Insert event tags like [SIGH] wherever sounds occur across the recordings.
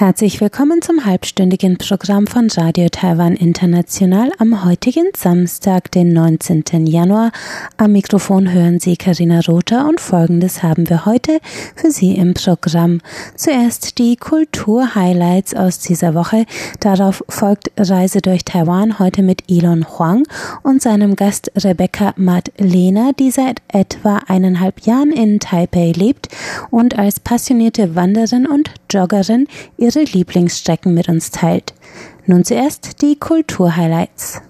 Herzlich willkommen zum halbstündigen Programm von Radio Taiwan International am heutigen Samstag, den 19. Januar. Am Mikrofon hören Sie Karina Rother und Folgendes haben wir heute für Sie im Programm. Zuerst die Kultur-Highlights aus dieser Woche. Darauf folgt Reise durch Taiwan heute mit Elon Huang und seinem Gast Rebecca Matt-Lehner, die seit etwa eineinhalb Jahren in Taipei lebt und als passionierte Wanderin und Joggerin ihre Lieblingsstrecken mit uns teilt. Nun zuerst die Kulturhighlights.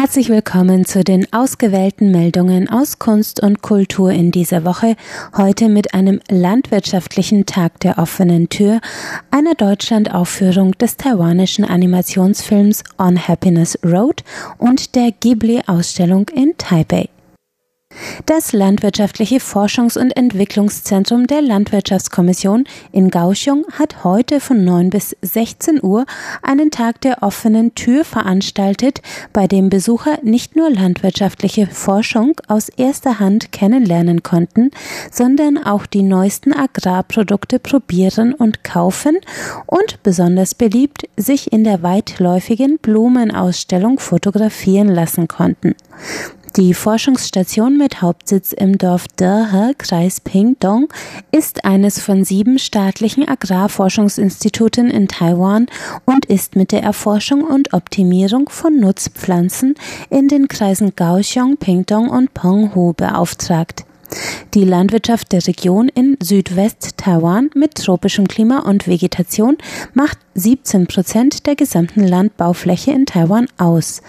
Herzlich willkommen zu den ausgewählten Meldungen aus Kunst und Kultur in dieser Woche. Heute mit einem landwirtschaftlichen Tag der offenen Tür, einer Deutschlandaufführung des taiwanischen Animationsfilms On Happiness Road und der Ghibli-Ausstellung in Taipei. Das Landwirtschaftliche Forschungs- und Entwicklungszentrum der Landwirtschaftskommission in Kaohsiung hat heute von 9 bis 16 Uhr einen Tag der offenen Tür veranstaltet, bei dem Besucher nicht nur landwirtschaftliche Forschung aus erster Hand kennenlernen konnten, sondern auch die neuesten Agrarprodukte probieren und kaufen und besonders beliebt sich in der weitläufigen Blumenausstellung fotografieren lassen konnten. Die Forschungsstation mit Hauptsitz im Dorf Dehe, Kreis Pingdong, ist eines von sieben staatlichen Agrarforschungsinstituten in Taiwan und ist mit der Erforschung und Optimierung von Nutzpflanzen in den Kreisen Kaohsiung, Pingdong und Penghu beauftragt. Die Landwirtschaft der Region in Südwest-Taiwan mit tropischem Klima und Vegetation macht 17 Prozent der gesamten Landbaufläche in Taiwan aus.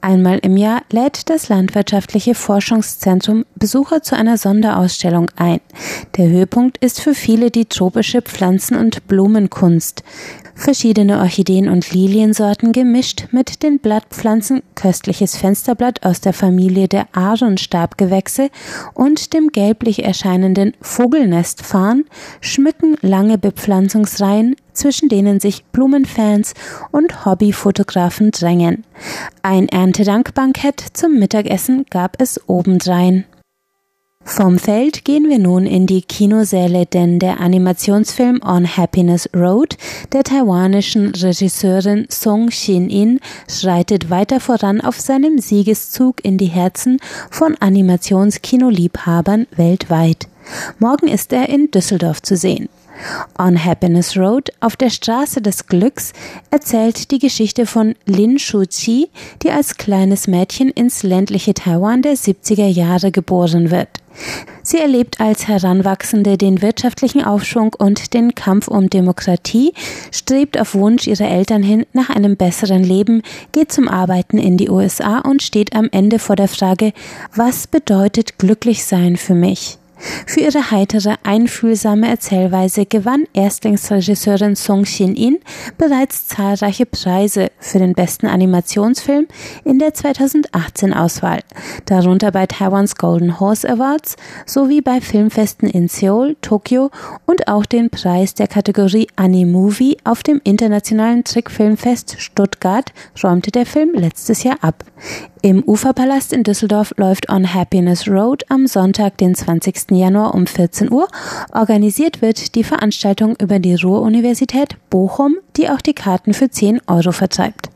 Einmal im Jahr lädt das Landwirtschaftliche Forschungszentrum Besucher zu einer Sonderausstellung ein. Der Höhepunkt ist für viele die tropische Pflanzen- und Blumenkunst verschiedene Orchideen und Liliensorten gemischt mit den Blattpflanzen, köstliches Fensterblatt aus der Familie der Aaronstabgewächse und dem gelblich erscheinenden Vogelnestfarn schmücken lange Bepflanzungsreihen, zwischen denen sich Blumenfans und Hobbyfotografen drängen. Ein Erntedankbankett zum Mittagessen gab es obendrein. Vom Feld gehen wir nun in die Kinosäle, denn der Animationsfilm On Happiness Road der taiwanischen Regisseurin Song Shin-in schreitet weiter voran auf seinem Siegeszug in die Herzen von Animationskinoliebhabern weltweit. Morgen ist er in Düsseldorf zu sehen. On Happiness Road auf der Straße des Glücks erzählt die Geschichte von Lin Shu-chi, die als kleines Mädchen ins ländliche Taiwan der 70er Jahre geboren wird. Sie erlebt als Heranwachsende den wirtschaftlichen Aufschwung und den Kampf um Demokratie, strebt auf Wunsch ihrer Eltern hin nach einem besseren Leben, geht zum Arbeiten in die USA und steht am Ende vor der Frage, was bedeutet glücklich sein für mich? Für ihre heitere, einfühlsame Erzählweise gewann Erstlingsregisseurin Song Shin-in bereits zahlreiche Preise für den besten Animationsfilm in der 2018 Auswahl, darunter bei Taiwans Golden Horse Awards sowie bei Filmfesten in Seoul, Tokio und auch den Preis der Kategorie Animovie auf dem internationalen Trickfilmfest Stuttgart räumte der Film letztes Jahr ab. Im Uferpalast in Düsseldorf läuft On Happiness Road am Sonntag, den 20. Januar um 14 Uhr. Organisiert wird die Veranstaltung über die Ruhr-Universität Bochum, die auch die Karten für 10 Euro vertreibt.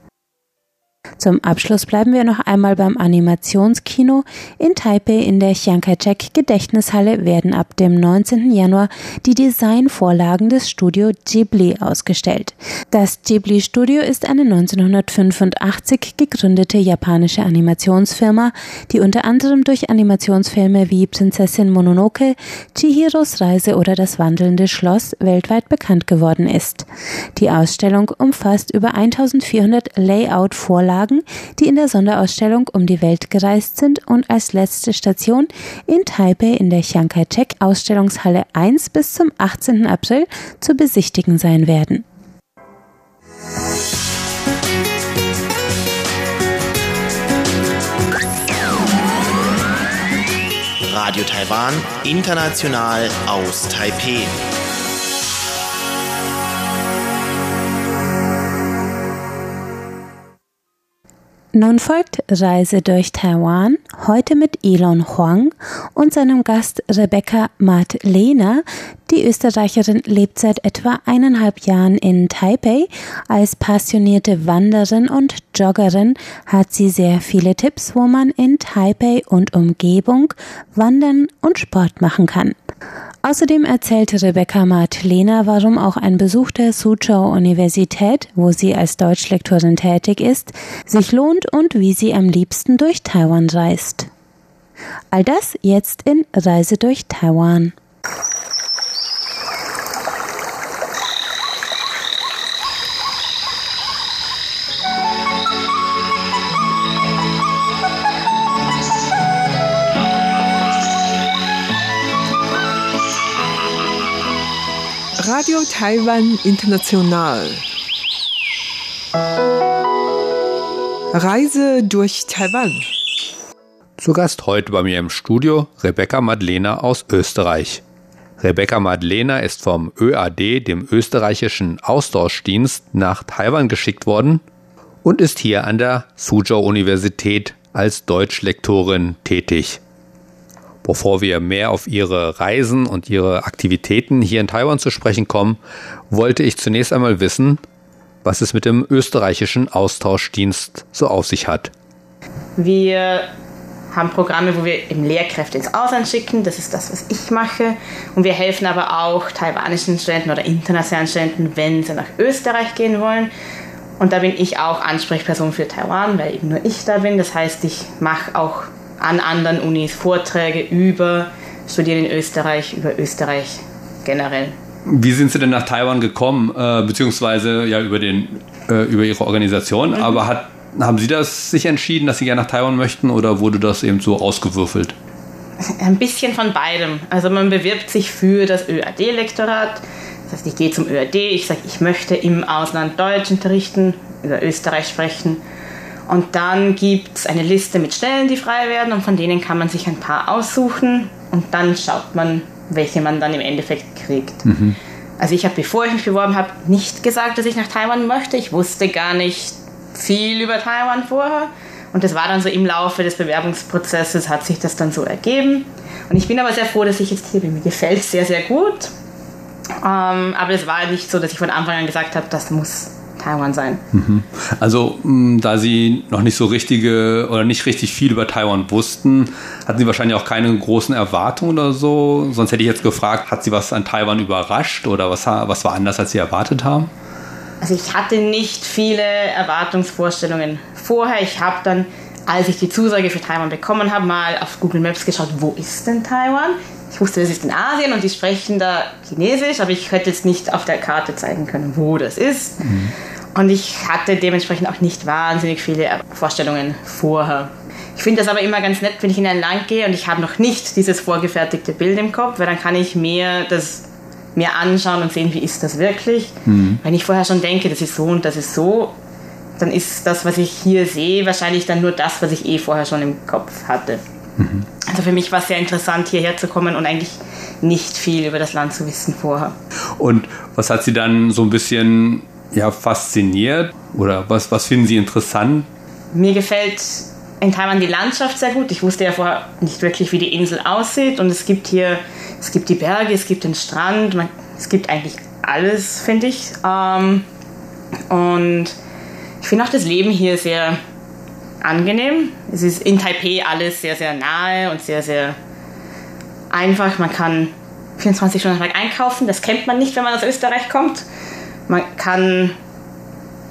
Zum Abschluss bleiben wir noch einmal beim Animationskino. In Taipei in der Chiang Kai-shek Gedächtnishalle werden ab dem 19. Januar die Designvorlagen des Studio Ghibli ausgestellt. Das Ghibli Studio ist eine 1985 gegründete japanische Animationsfirma, die unter anderem durch Animationsfilme wie Prinzessin Mononoke, Chihiros Reise oder Das wandelnde Schloss weltweit bekannt geworden ist. Die Ausstellung umfasst über 1400 Layout-Vorlagen Verlagen, die in der Sonderausstellung um die Welt gereist sind und als letzte Station in Taipei in der Chiang Kai-shek Ausstellungshalle 1 bis zum 18. April zu besichtigen sein werden. Radio Taiwan, international aus Taipei. Nun folgt Reise durch Taiwan, heute mit Elon Huang und seinem Gast Rebecca Matt-Lehner. Die Österreicherin lebt seit etwa eineinhalb Jahren in Taipei. Als passionierte Wanderin und Joggerin hat sie sehr viele Tipps, wo man in Taipei und Umgebung wandern und Sport machen kann. Außerdem erzählte Rebecca Martlehner, warum auch ein Besuch der Suzhou Universität, wo sie als Deutschlektorin tätig ist, sich lohnt und wie sie am liebsten durch Taiwan reist. All das jetzt in Reise durch Taiwan. Radio Taiwan International. Reise durch Taiwan. Zu Gast heute bei mir im Studio Rebecca Madlena aus Österreich. Rebecca Madlena ist vom ÖAD, dem österreichischen Austauschdienst, nach Taiwan geschickt worden und ist hier an der Suzhou Universität als Deutschlektorin tätig. Bevor wir mehr auf Ihre Reisen und Ihre Aktivitäten hier in Taiwan zu sprechen kommen, wollte ich zunächst einmal wissen, was es mit dem österreichischen Austauschdienst so auf sich hat. Wir haben Programme, wo wir eben Lehrkräfte ins Ausland schicken. Das ist das, was ich mache. Und wir helfen aber auch taiwanischen Studenten oder internationalen Studenten, wenn sie nach Österreich gehen wollen. Und da bin ich auch Ansprechperson für Taiwan, weil eben nur ich da bin. Das heißt, ich mache auch an anderen Unis Vorträge über Studieren in Österreich, über Österreich generell. Wie sind Sie denn nach Taiwan gekommen, äh, beziehungsweise ja über, den, äh, über Ihre Organisation? Mhm. Aber hat, haben Sie das sich entschieden, dass Sie gerne nach Taiwan möchten oder wurde das eben so ausgewürfelt? Ein bisschen von beidem. Also man bewirbt sich für das ÖAD-Lektorat. Das heißt, ich gehe zum ÖAD, ich sage, ich möchte im Ausland Deutsch unterrichten, über Österreich sprechen. Und dann gibt es eine Liste mit Stellen, die frei werden und von denen kann man sich ein paar aussuchen und dann schaut man, welche man dann im Endeffekt kriegt. Mhm. Also ich habe, bevor ich mich beworben habe, nicht gesagt, dass ich nach Taiwan möchte. Ich wusste gar nicht viel über Taiwan vorher. Und das war dann so im Laufe des Bewerbungsprozesses hat sich das dann so ergeben. Und ich bin aber sehr froh, dass ich jetzt hier bin. Mir gefällt es sehr, sehr gut. Ähm, aber es war nicht so, dass ich von Anfang an gesagt habe, das muss Taiwan sein. Mhm. Also, mm, da Sie noch nicht so richtige oder nicht richtig viel über Taiwan wussten, hatten Sie wahrscheinlich auch keine großen Erwartungen oder so. Sonst hätte ich jetzt gefragt, hat Sie was an Taiwan überrascht oder was, was war anders, als Sie erwartet haben? Also, ich hatte nicht viele Erwartungsvorstellungen vorher. Ich habe dann, als ich die Zusage für Taiwan bekommen habe, mal auf Google Maps geschaut, wo ist denn Taiwan? Ich wusste, das ist in Asien und die sprechen da Chinesisch, aber ich hätte jetzt nicht auf der Karte zeigen können, wo das ist. Mhm. Und ich hatte dementsprechend auch nicht wahnsinnig viele Vorstellungen vorher. Ich finde das aber immer ganz nett, wenn ich in ein Land gehe und ich habe noch nicht dieses vorgefertigte Bild im Kopf, weil dann kann ich mir das mir anschauen und sehen, wie ist das wirklich. Mhm. Wenn ich vorher schon denke, das ist so und das ist so, dann ist das, was ich hier sehe, wahrscheinlich dann nur das, was ich eh vorher schon im Kopf hatte. Mhm. Also für mich war es sehr interessant, hierher zu kommen und eigentlich nicht viel über das Land zu wissen vorher. Und was hat Sie dann so ein bisschen ja, fasziniert oder was, was finden Sie interessant? Mir gefällt in Taiwan die Landschaft sehr gut. Ich wusste ja vorher nicht wirklich, wie die Insel aussieht und es gibt hier, es gibt die Berge, es gibt den Strand, man, es gibt eigentlich alles, finde ich. Ähm, und ich finde auch das Leben hier sehr angenehm. Es ist in Taipei alles sehr, sehr nahe und sehr, sehr einfach. Man kann 24 Stunden am Tag einkaufen. Das kennt man nicht, wenn man aus Österreich kommt. Man kann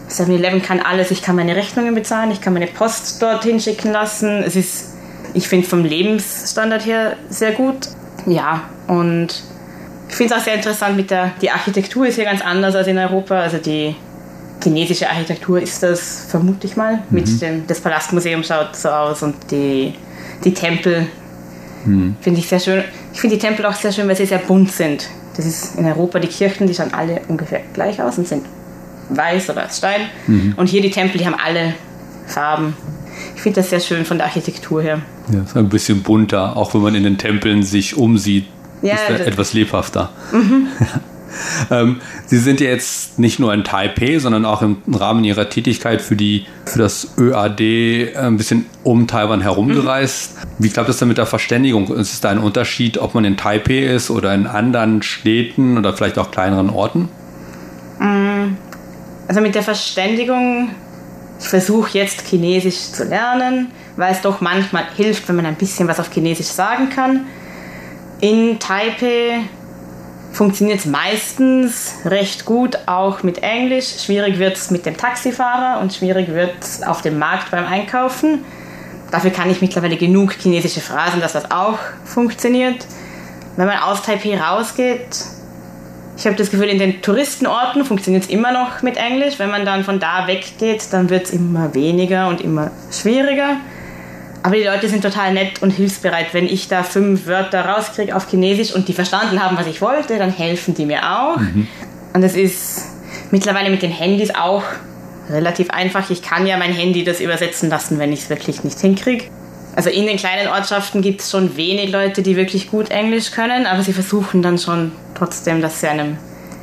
7-Eleven kann alles. Ich kann meine Rechnungen bezahlen, ich kann meine Post dorthin schicken lassen. Es ist, ich finde, vom Lebensstandard her sehr gut. Ja, und ich finde es auch sehr interessant mit der, die Architektur ist hier ganz anders als in Europa. Also die chinesische Architektur ist das, vermute ich mal. Mhm. Mit dem, das Palastmuseum schaut so aus und die, die Tempel mhm. finde ich sehr schön. Ich finde die Tempel auch sehr schön, weil sie sehr bunt sind. Das ist in Europa die Kirchen, die schauen alle ungefähr gleich aus und sind weiß oder aus Stein. Mhm. Und hier die Tempel, die haben alle Farben. ich finde das sehr schön von der Architektur her. Ja, ist ein bisschen bunter, auch wenn man in den Tempeln sich umsieht, ja, ist er etwas lebhafter. Mhm. [LAUGHS] [LAUGHS] ähm, Sie sind ja jetzt nicht nur in Taipei, sondern auch im Rahmen Ihrer Tätigkeit für, die, für das ÖAD ein bisschen um Taiwan herumgereist. Mhm. Wie klappt es denn mit der Verständigung? Ist es da ein Unterschied, ob man in Taipei ist oder in anderen Städten oder vielleicht auch kleineren Orten? Mm, also mit der Verständigung, ich versuche jetzt Chinesisch zu lernen, weil es doch manchmal hilft, wenn man ein bisschen was auf Chinesisch sagen kann. In Taipei funktioniert es meistens recht gut, auch mit Englisch. Schwierig wird es mit dem Taxifahrer und schwierig wird es auf dem Markt beim Einkaufen. Dafür kann ich mittlerweile genug chinesische Phrasen, dass das auch funktioniert. Wenn man aus Taipei rausgeht, ich habe das Gefühl, in den Touristenorten funktioniert es immer noch mit Englisch. Wenn man dann von da weggeht, dann wird es immer weniger und immer schwieriger. Aber die Leute sind total nett und hilfsbereit. Wenn ich da fünf Wörter rauskriege auf Chinesisch und die verstanden haben, was ich wollte, dann helfen die mir auch. Mhm. Und es ist mittlerweile mit den Handys auch relativ einfach. Ich kann ja mein Handy das übersetzen lassen, wenn ich es wirklich nicht hinkriege. Also in den kleinen Ortschaften gibt es schon wenig Leute, die wirklich gut Englisch können, aber sie versuchen dann schon trotzdem, dass sie einem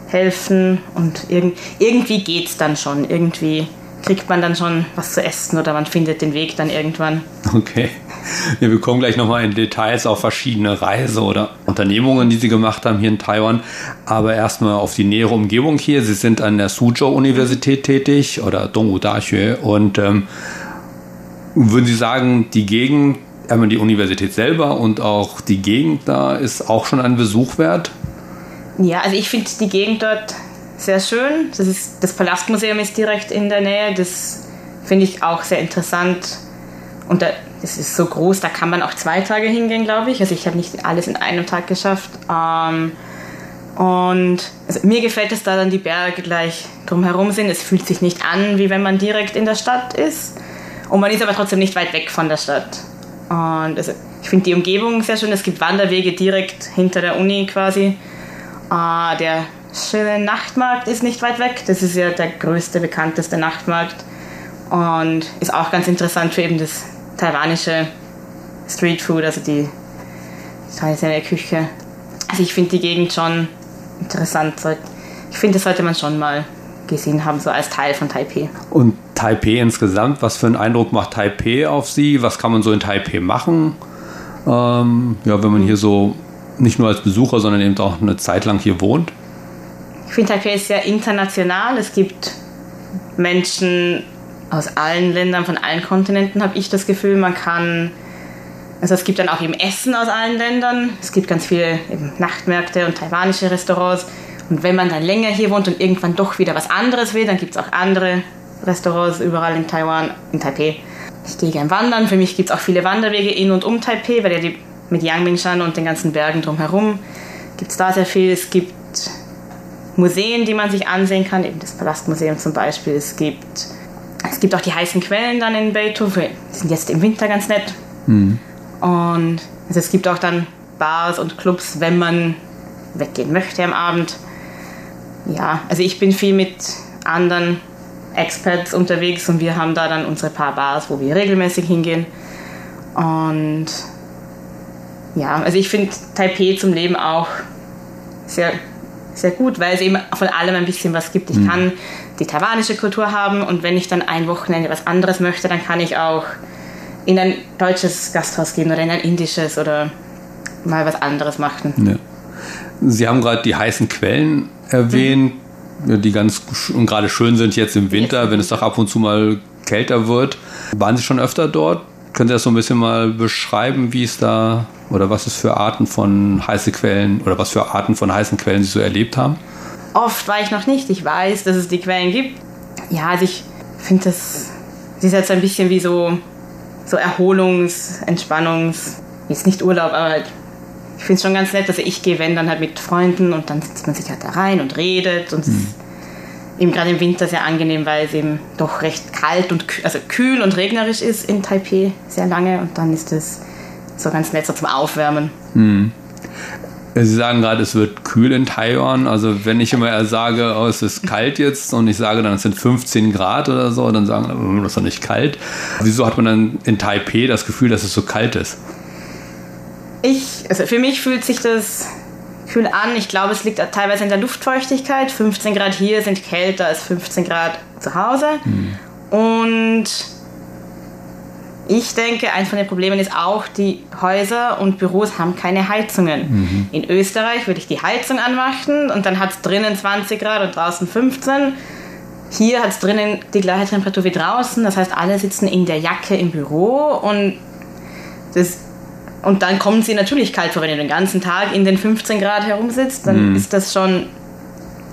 helfen und irg irgendwie geht es dann schon. Irgendwie kriegt man dann schon was zu essen oder man findet den Weg dann irgendwann. Okay. Ja, wir kommen gleich nochmal in Details auf verschiedene Reise- oder Unternehmungen, die Sie gemacht haben hier in Taiwan. Aber erstmal auf die nähere Umgebung hier. Sie sind an der Suzhou-Universität tätig oder Dongwu Daxue und ähm, würden Sie sagen, die Gegend, einmal die Universität selber und auch die Gegend da ist auch schon ein Besuch wert? Ja, also ich finde die Gegend dort sehr schön. Das, ist, das Palastmuseum ist direkt in der Nähe. Das finde ich auch sehr interessant. Und da, das ist so groß, da kann man auch zwei Tage hingehen, glaube ich. Also ich habe nicht alles in einem Tag geschafft. Ähm, und also mir gefällt es, da dann die Berge gleich drumherum sind. Es fühlt sich nicht an, wie wenn man direkt in der Stadt ist. Und man ist aber trotzdem nicht weit weg von der Stadt. Und also, ich finde die Umgebung sehr schön. Es gibt Wanderwege direkt hinter der Uni quasi. Äh, der schöne Nachtmarkt ist nicht weit weg. Das ist ja der größte, bekannteste Nachtmarkt. Und ist auch ganz interessant für eben das taiwanische Streetfood, also die traditionelle Küche. Also ich finde die Gegend schon interessant. Ich finde, das sollte man schon mal gesehen haben, so als Teil von Taipei. Und Taipei insgesamt, was für einen Eindruck macht Taipei auf Sie? Was kann man so in Taipei machen? Ähm, ja, wenn man hier so nicht nur als Besucher, sondern eben auch eine Zeit lang hier wohnt? Ich finde Taipei ist sehr international. Es gibt Menschen aus allen Ländern, von allen Kontinenten, habe ich das Gefühl. Man kann, also es gibt dann auch eben Essen aus allen Ländern. Es gibt ganz viele Nachtmärkte und taiwanische Restaurants. Und wenn man dann länger hier wohnt und irgendwann doch wieder was anderes will, dann gibt es auch andere Restaurants überall in Taiwan, in Taipei. Ich gehe gerne wandern. Für mich gibt es auch viele Wanderwege in und um Taipei, weil ja die, mit Yangmingshan und den ganzen Bergen drumherum gibt es da sehr viel. Es gibt Museen, die man sich ansehen kann, eben das Palastmuseum zum Beispiel. Es gibt, es gibt auch die heißen Quellen dann in Beethoven, die sind jetzt im Winter ganz nett. Mhm. Und also es gibt auch dann Bars und Clubs, wenn man weggehen möchte am Abend. Ja, also ich bin viel mit anderen Experts unterwegs und wir haben da dann unsere paar Bars, wo wir regelmäßig hingehen. Und ja, also ich finde Taipei zum Leben auch sehr, sehr gut, weil es eben von allem ein bisschen was gibt. Ich mhm. kann die taiwanische Kultur haben und wenn ich dann ein Wochenende was anderes möchte, dann kann ich auch in ein deutsches Gasthaus gehen oder in ein indisches oder mal was anderes machen. Ja. Sie haben gerade die heißen Quellen erwähnt, mhm. die ganz und gerade schön sind jetzt im Winter, wenn es doch ab und zu mal kälter wird. Waren Sie schon öfter dort? Können Sie das so ein bisschen mal beschreiben, wie es da oder was es für Arten von heißen Quellen oder was für Arten von heißen Quellen Sie so erlebt haben? Oft war ich noch nicht. Ich weiß, dass es die Quellen gibt. Ja, also ich finde das, das ist jetzt ein bisschen wie so, so Erholungs-, Entspannungs-, jetzt nicht Urlaub, aber halt ich finde es schon ganz nett. Also ich gehe, wenn, dann halt mit Freunden und dann sitzt man sich halt da rein und redet und mhm. eben gerade im Winter sehr angenehm, weil es eben doch recht kalt und also kühl und regnerisch ist in Taipei sehr lange und dann ist es so ganz nett so zum Aufwärmen. Mhm. Sie sagen gerade, es wird kühl in Taiwan. Also wenn ich immer sage, oh, es ist kalt jetzt und ich sage dann, es sind 15 Grad oder so, dann sagen, hm, das ist doch nicht kalt. Wieso hat man dann in Taipei das Gefühl, dass es so kalt ist? Ich, also für mich fühlt sich das kühl an. Ich glaube, es liegt teilweise in der Luftfeuchtigkeit. 15 Grad hier sind kälter als 15 Grad zu Hause. Hm. Und ich denke, eines von den Problemen ist auch, die Häuser und Büros haben keine Heizungen. Mhm. In Österreich würde ich die Heizung anmachen und dann hat es drinnen 20 Grad und draußen 15. Hier hat es drinnen die gleiche Temperatur wie draußen. Das heißt, alle sitzen in der Jacke im Büro und, das, und dann kommen sie natürlich kalt vor, wenn du den ganzen Tag in den 15 Grad herumsitzt. Dann mhm. ist das schon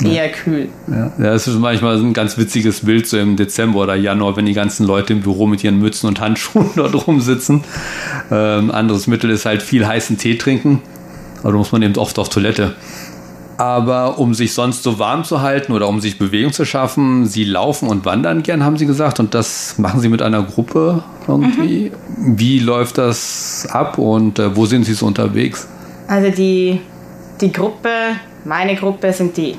eher kühl. Ja. ja, es ist manchmal ein ganz witziges Bild so im Dezember oder Januar, wenn die ganzen Leute im Büro mit ihren Mützen und Handschuhen [LAUGHS] dort rumsitzen. Ähm, anderes Mittel ist halt viel heißen Tee trinken. Aber da muss man eben oft auf Toilette. Aber um sich sonst so warm zu halten oder um sich Bewegung zu schaffen, Sie laufen und wandern gern, haben Sie gesagt. Und das machen Sie mit einer Gruppe irgendwie. Mhm. Wie läuft das ab und äh, wo sind Sie so unterwegs? Also die, die Gruppe, meine Gruppe sind die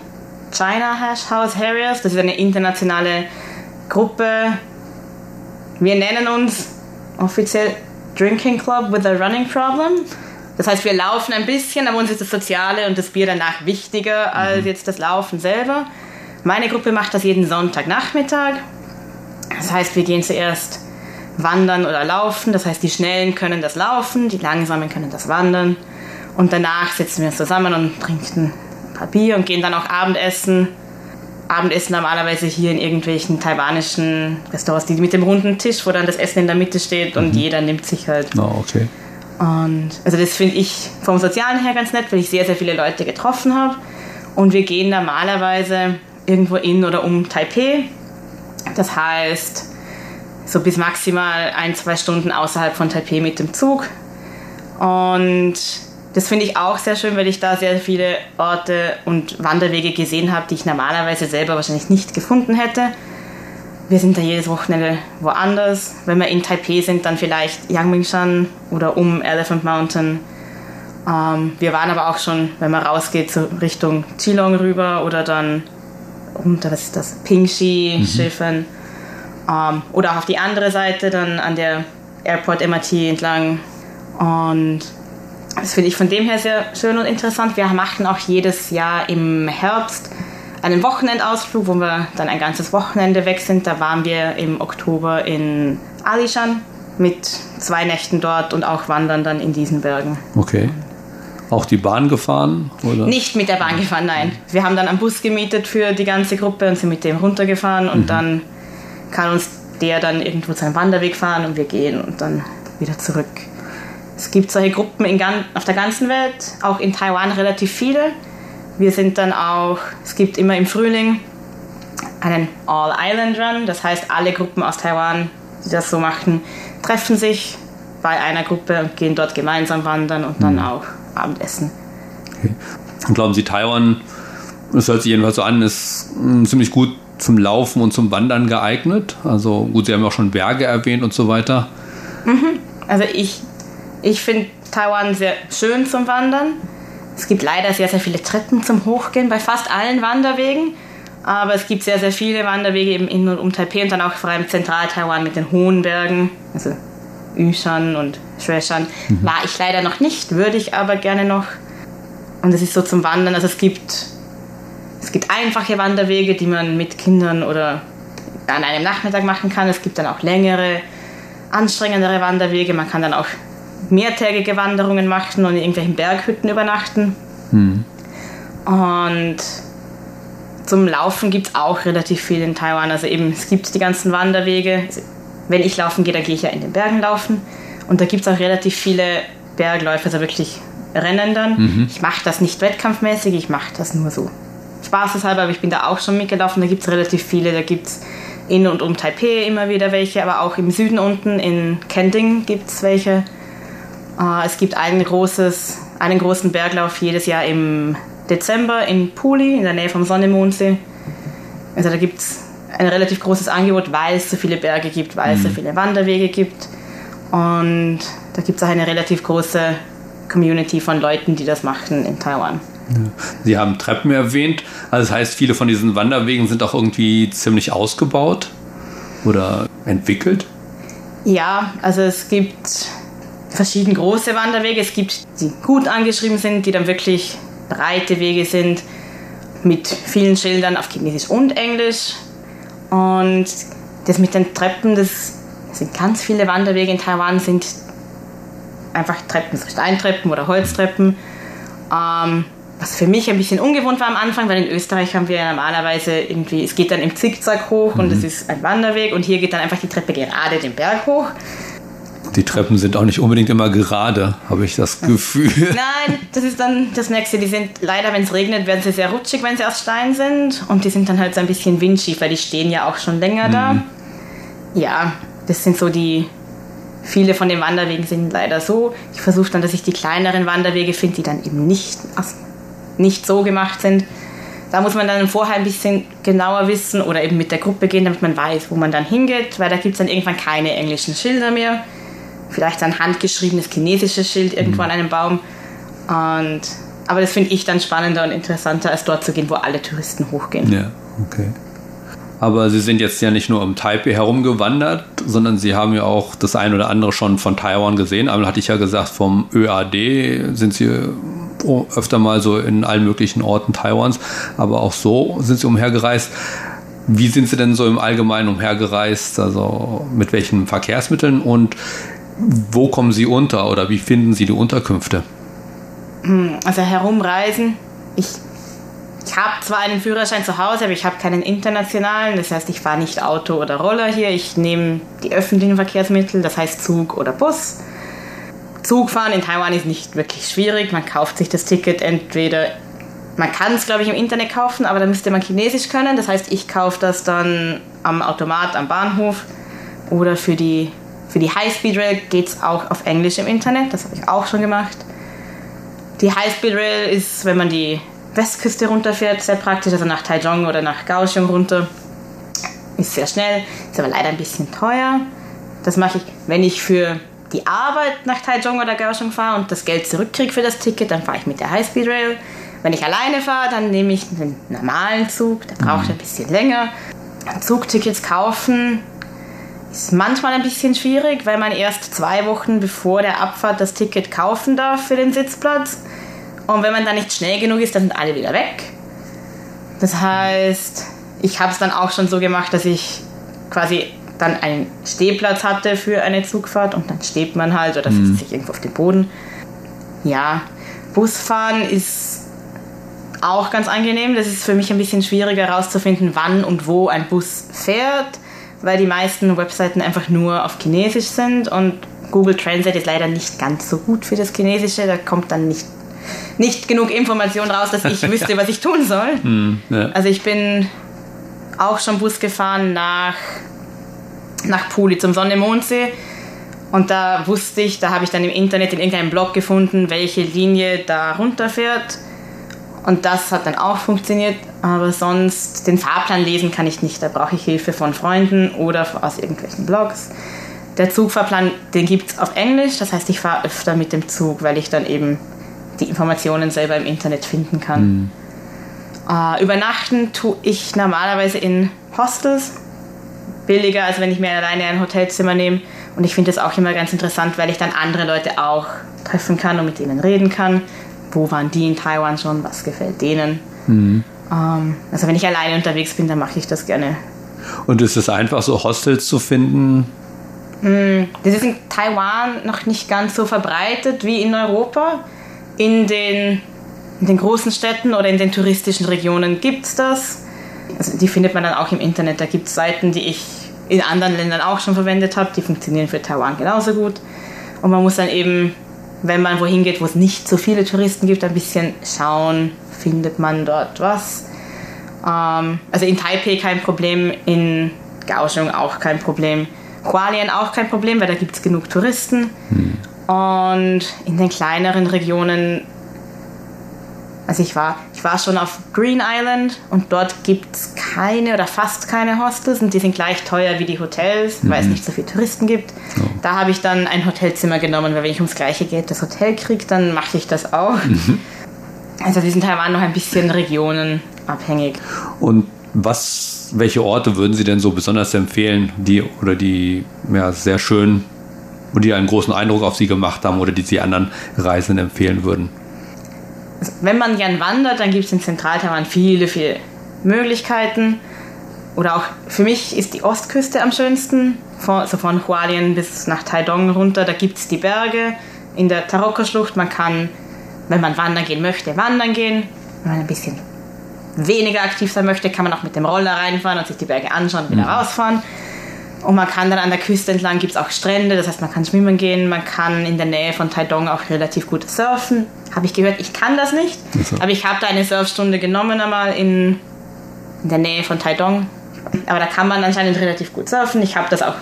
China House Harriers. Das ist eine internationale Gruppe. Wir nennen uns offiziell Drinking Club with a Running Problem. Das heißt, wir laufen ein bisschen, aber uns ist das Soziale und das Bier danach wichtiger als mhm. jetzt das Laufen selber. Meine Gruppe macht das jeden Sonntagnachmittag. Das heißt, wir gehen zuerst wandern oder laufen. Das heißt, die Schnellen können das Laufen, die Langsamen können das Wandern. Und danach sitzen wir uns zusammen und trinken Papier und gehen dann auch Abendessen. Abendessen normalerweise hier in irgendwelchen taiwanischen Restaurants, die mit dem runden Tisch, wo dann das Essen in der Mitte steht und mhm. jeder nimmt sich halt. Oh, okay. Und also das finde ich vom Sozialen her ganz nett, weil ich sehr, sehr viele Leute getroffen habe. Und wir gehen normalerweise irgendwo in oder um Taipei. Das heißt, so bis maximal ein, zwei Stunden außerhalb von Taipei mit dem Zug. Und das finde ich auch sehr schön, weil ich da sehr viele Orte und Wanderwege gesehen habe, die ich normalerweise selber wahrscheinlich nicht gefunden hätte. Wir sind da jedes Wochenende woanders. Wenn wir in Taipei sind, dann vielleicht Yangmingshan oder um Elephant Mountain. Ähm, wir waren aber auch schon, wenn man rausgeht, so Richtung Chilong rüber oder dann unter, was ist das, Pingxi, mhm. Schiffen. Ähm, oder auch auf die andere Seite, dann an der Airport MRT entlang. Und das finde ich von dem her sehr schön und interessant. Wir machen auch jedes Jahr im Herbst einen Wochenendausflug, wo wir dann ein ganzes Wochenende weg sind. Da waren wir im Oktober in Alishan mit zwei Nächten dort und auch wandern dann in diesen Bergen. Okay. Auch die Bahn gefahren? Oder? Nicht mit der Bahn gefahren, nein. Wir haben dann einen Bus gemietet für die ganze Gruppe und sind mit dem runtergefahren und mhm. dann kann uns der dann irgendwo zu einem Wanderweg fahren und wir gehen und dann wieder zurück. Es gibt solche Gruppen in, auf der ganzen Welt, auch in Taiwan relativ viele. Wir sind dann auch, es gibt immer im Frühling einen All-Island-Run, das heißt alle Gruppen aus Taiwan, die das so machen, treffen sich bei einer Gruppe und gehen dort gemeinsam wandern und dann mhm. auch Abendessen. Okay. Und glauben Sie, Taiwan, das hört sich jedenfalls so an, ist hm, ziemlich gut zum Laufen und zum Wandern geeignet? Also gut, Sie haben auch schon Berge erwähnt und so weiter. Mhm. Also ich ich finde Taiwan sehr schön zum Wandern. Es gibt leider sehr, sehr viele Treppen zum Hochgehen bei fast allen Wanderwegen. Aber es gibt sehr, sehr viele Wanderwege eben in und um Taipei und dann auch vor allem Zentral-Taiwan mit den hohen Bergen, also Yushan und Shueshan. Mhm. War ich leider noch nicht, würde ich aber gerne noch. Und es ist so zum Wandern, also es gibt, es gibt einfache Wanderwege, die man mit Kindern oder an einem Nachmittag machen kann. Es gibt dann auch längere, anstrengendere Wanderwege. Man kann dann auch mehrtägige Wanderungen machen und in irgendwelchen Berghütten übernachten. Mhm. Und zum Laufen gibt es auch relativ viel in Taiwan. Also eben, es gibt die ganzen Wanderwege. Wenn ich laufen gehe, dann gehe ich ja in den Bergen laufen. Und da gibt es auch relativ viele Bergläufe, also wirklich Rennen dann. Mhm. Ich mache das nicht wettkampfmäßig, ich mache das nur so. Spaßeshalber, aber ich bin da auch schon mitgelaufen. Da gibt es relativ viele. Da gibt es in und um Taipei immer wieder welche, aber auch im Süden unten in Kending gibt es welche. Äh, es gibt ein großes, einen großen Berglauf jedes Jahr im Dezember in Puli, in der Nähe vom Sonnemondsee. Also da gibt es ein relativ großes Angebot, weil es so viele Berge gibt, weil es so mhm. viele Wanderwege gibt. Und da gibt es auch eine relativ große Community von Leuten, die das machen in Taiwan. Sie haben Treppen erwähnt. Also das heißt, viele von diesen Wanderwegen sind auch irgendwie ziemlich ausgebaut oder entwickelt. Ja, also es gibt verschiedene große Wanderwege. Es gibt, die gut angeschrieben sind, die dann wirklich breite Wege sind mit vielen Schildern auf Chinesisch und Englisch. Und das mit den Treppen, das sind ganz viele Wanderwege in Taiwan, sind einfach Treppen, so Steintreppen oder Holztreppen. Ähm, was für mich ein bisschen ungewohnt war am Anfang, weil in Österreich haben wir ja normalerweise irgendwie, es geht dann im Zickzack hoch mhm. und es ist ein Wanderweg und hier geht dann einfach die Treppe gerade den Berg hoch. Die Treppen sind auch nicht unbedingt immer gerade, habe ich das Gefühl. [LAUGHS] Nein, das ist dann das nächste. Die sind leider, wenn es regnet, werden sie sehr rutschig, wenn sie aus Stein sind. Und die sind dann halt so ein bisschen windschief, weil die stehen ja auch schon länger mhm. da. Ja, das sind so die. Viele von den Wanderwegen sind leider so. Ich versuche dann, dass ich die kleineren Wanderwege finde, die dann eben nicht, nicht so gemacht sind. Da muss man dann vorher ein bisschen genauer wissen oder eben mit der Gruppe gehen, damit man weiß, wo man dann hingeht, weil da gibt es dann irgendwann keine englischen Schilder mehr vielleicht ein handgeschriebenes chinesisches Schild irgendwo mhm. an einem Baum. Und, aber das finde ich dann spannender und interessanter, als dort zu gehen, wo alle Touristen hochgehen. Ja, okay. Aber Sie sind jetzt ja nicht nur um Taipei herumgewandert, sondern Sie haben ja auch das ein oder andere schon von Taiwan gesehen. Einmal hatte ich ja gesagt, vom ÖAD sind Sie öfter mal so in allen möglichen Orten Taiwans, aber auch so sind Sie umhergereist. Wie sind Sie denn so im Allgemeinen umhergereist? Also mit welchen Verkehrsmitteln und wo kommen Sie unter oder wie finden Sie die Unterkünfte? Hm, also herumreisen. Ich, ich habe zwar einen Führerschein zu Hause, aber ich habe keinen internationalen. Das heißt, ich fahre nicht Auto oder Roller hier. Ich nehme die öffentlichen Verkehrsmittel, das heißt Zug oder Bus. Zugfahren in Taiwan ist nicht wirklich schwierig. Man kauft sich das Ticket entweder, man kann es glaube ich im Internet kaufen, aber da müsste man Chinesisch können. Das heißt, ich kaufe das dann am Automat am Bahnhof oder für die für die High-Speed Rail geht es auch auf Englisch im Internet, das habe ich auch schon gemacht. Die High-Speed Rail ist, wenn man die Westküste runterfährt, sehr praktisch, also nach Taichung oder nach Kaohsiung runter. Ist sehr schnell, ist aber leider ein bisschen teuer. Das mache ich, wenn ich für die Arbeit nach Taichung oder Kaohsiung fahre und das Geld zurückkriege für das Ticket, dann fahre ich mit der High-Speed Rail. Wenn ich alleine fahre, dann nehme ich den normalen Zug, der braucht ein bisschen länger. Zugtickets kaufen ist manchmal ein bisschen schwierig, weil man erst zwei Wochen bevor der Abfahrt das Ticket kaufen darf für den Sitzplatz. Und wenn man dann nicht schnell genug ist, dann sind alle wieder weg. Das heißt, ich habe es dann auch schon so gemacht, dass ich quasi dann einen Stehplatz hatte für eine Zugfahrt und dann steht man halt oder mhm. sich irgendwo auf den Boden. Ja, Busfahren ist auch ganz angenehm. Das ist für mich ein bisschen schwieriger herauszufinden, wann und wo ein Bus fährt weil die meisten Webseiten einfach nur auf Chinesisch sind und Google Translate ist leider nicht ganz so gut für das Chinesische. Da kommt dann nicht, nicht genug Information raus, dass ich [LAUGHS] wüsste, was ich tun soll. Mm, ja. Also ich bin auch schon Bus gefahren nach, nach Puli zum Sonne-Mondsee. Und da wusste ich, da habe ich dann im Internet in irgendeinem Blog gefunden, welche Linie da runterfährt. Und das hat dann auch funktioniert, aber sonst den Fahrplan lesen kann ich nicht. Da brauche ich Hilfe von Freunden oder aus irgendwelchen Blogs. Der Zugfahrplan, den gibt es auf Englisch, das heißt, ich fahre öfter mit dem Zug, weil ich dann eben die Informationen selber im Internet finden kann. Mhm. Äh, übernachten tue ich normalerweise in Hostels. Billiger, als wenn ich mir alleine ein Hotelzimmer nehme. Und ich finde das auch immer ganz interessant, weil ich dann andere Leute auch treffen kann und mit ihnen reden kann wo waren die in Taiwan schon, was gefällt denen. Mhm. Ähm, also wenn ich alleine unterwegs bin, dann mache ich das gerne. Und ist es einfach so, Hostels zu finden? Mm, das ist in Taiwan noch nicht ganz so verbreitet wie in Europa. In den, in den großen Städten oder in den touristischen Regionen gibt es das. Also die findet man dann auch im Internet. Da gibt es Seiten, die ich in anderen Ländern auch schon verwendet habe. Die funktionieren für Taiwan genauso gut. Und man muss dann eben wenn man wohin geht, wo es nicht so viele Touristen gibt, ein bisschen schauen, findet man dort was. Ähm, also in Taipei kein Problem, in Kaohsiung auch kein Problem, Hualien auch kein Problem, weil da gibt es genug Touristen. Hm. Und in den kleineren Regionen Also ich war, ich war schon auf Green Island und dort gibt es keine oder fast keine Hostels und die sind gleich teuer wie die Hotels, mhm. weil es nicht so viele Touristen gibt. Oh. Da habe ich dann ein Hotelzimmer genommen, weil wenn ich ums gleiche Geld das Hotel kriege, dann mache ich das auch. Mhm. Also wir sind Taiwan noch ein bisschen regionenabhängig. Und was, welche Orte würden Sie denn so besonders empfehlen, die oder die ja, sehr schön und die einen großen Eindruck auf Sie gemacht haben oder die Sie anderen Reisenden empfehlen würden? Wenn man gern wandert, dann gibt es in Zentraltaiwan viele, viele Möglichkeiten. Oder auch für mich ist die Ostküste am schönsten, von, also von Hualien bis nach Taidong runter. Da gibt es die Berge in der Taroko-Schlucht. Man kann, wenn man wandern gehen möchte, wandern gehen. Wenn man ein bisschen weniger aktiv sein möchte, kann man auch mit dem Roller reinfahren und sich die Berge anschauen und wieder mhm. rausfahren. Und man kann dann an der Küste entlang, gibt es auch Strände, das heißt, man kann schwimmen gehen, man kann in der Nähe von Taidong auch relativ gut surfen. Habe ich gehört, ich kann das nicht, also. aber ich habe da eine Surfstunde genommen einmal in, in der Nähe von Taidong. Aber da kann man anscheinend relativ gut surfen. Ich habe das auch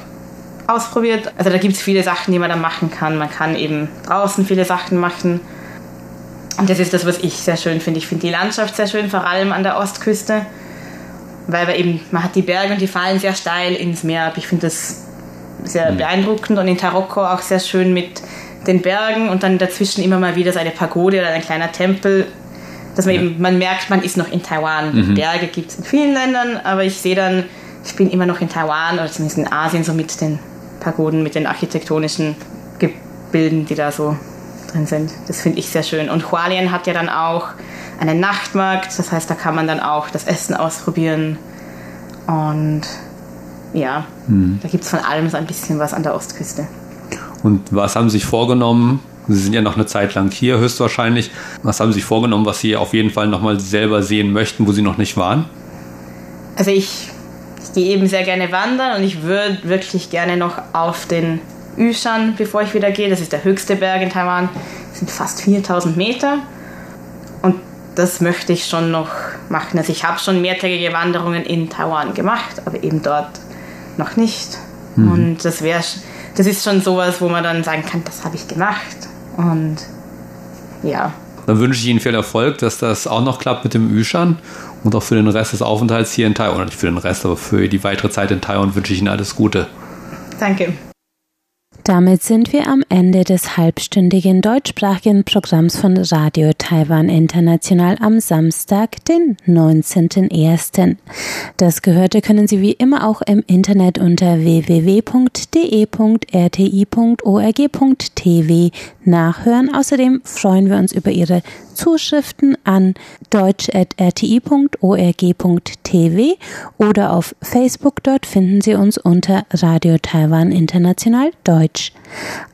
ausprobiert. Also da gibt es viele Sachen, die man da machen kann. Man kann eben draußen viele Sachen machen. Und das ist das, was ich sehr schön finde. Ich finde die Landschaft sehr schön, vor allem an der Ostküste, weil wir eben, man hat die Berge und die fallen sehr steil ins Meer ab. Ich finde das sehr mhm. beeindruckend und in Taroko auch sehr schön mit den Bergen und dann dazwischen immer mal wieder so eine Pagode oder ein kleiner Tempel, dass man ja. eben, man merkt, man ist noch in Taiwan. Mhm. Berge gibt es in vielen Ländern, aber ich sehe dann, ich bin immer noch in Taiwan oder zumindest in Asien so mit den Pagoden, mit den architektonischen Gebilden, die da so drin sind. Das finde ich sehr schön. Und Hualien hat ja dann auch einen Nachtmarkt, das heißt, da kann man dann auch das Essen ausprobieren. Und ja, mhm. da gibt es von allem so ein bisschen was an der Ostküste. Und was haben Sie sich vorgenommen? Sie sind ja noch eine Zeit lang hier, höchstwahrscheinlich. Was haben Sie sich vorgenommen, was Sie auf jeden Fall nochmal selber sehen möchten, wo Sie noch nicht waren? Also ich, ich gehe eben sehr gerne wandern und ich würde wirklich gerne noch auf den Yushan, bevor ich wieder gehe. Das ist der höchste Berg in Taiwan. Das sind fast 4000 Meter. Das möchte ich schon noch machen. Also ich habe schon mehrtägige Wanderungen in Taiwan gemacht, aber eben dort noch nicht. Mhm. Und das wäre, das ist schon sowas, wo man dann sagen kann, das habe ich gemacht. Und ja. Dann wünsche ich Ihnen viel Erfolg, dass das auch noch klappt mit dem Yushan und auch für den Rest des Aufenthalts hier in Taiwan. Nicht für den Rest, aber für die weitere Zeit in Taiwan wünsche ich Ihnen alles Gute. Danke. Damit sind wir am Ende des halbstündigen deutschsprachigen Programms von Radio Taiwan International am Samstag, den 19.01. Das Gehörte können Sie wie immer auch im Internet unter www.de.rti.org.tv nachhören. Außerdem freuen wir uns über Ihre Zuschriften an deutsch.rti.org.tv oder auf Facebook. Dort finden Sie uns unter Radio Taiwan International Deutsch. Deutsch.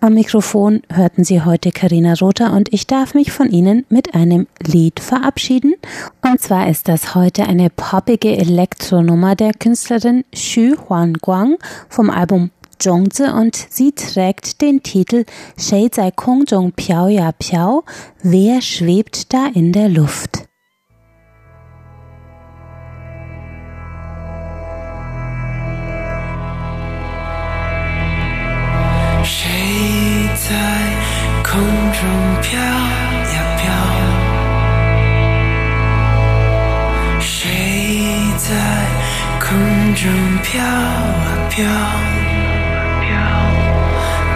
Am Mikrofon hörten Sie heute Karina Rother und ich darf mich von Ihnen mit einem Lied verabschieden. Und zwar ist das heute eine poppige Elektronummer der Künstlerin Xu Huan Guang vom Album Zhongzi und sie trägt den Titel Shei Zai Kung Zhong Piao Ya Piao. Wer schwebt da in der Luft? 在空中飘呀飘？谁在空中飘啊飘？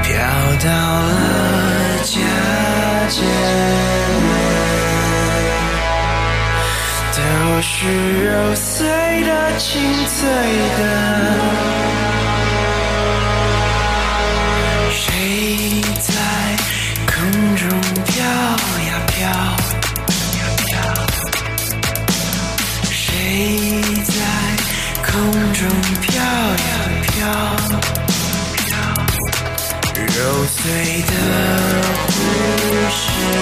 飘到了家间，都是揉碎的、清脆的。碎的故事。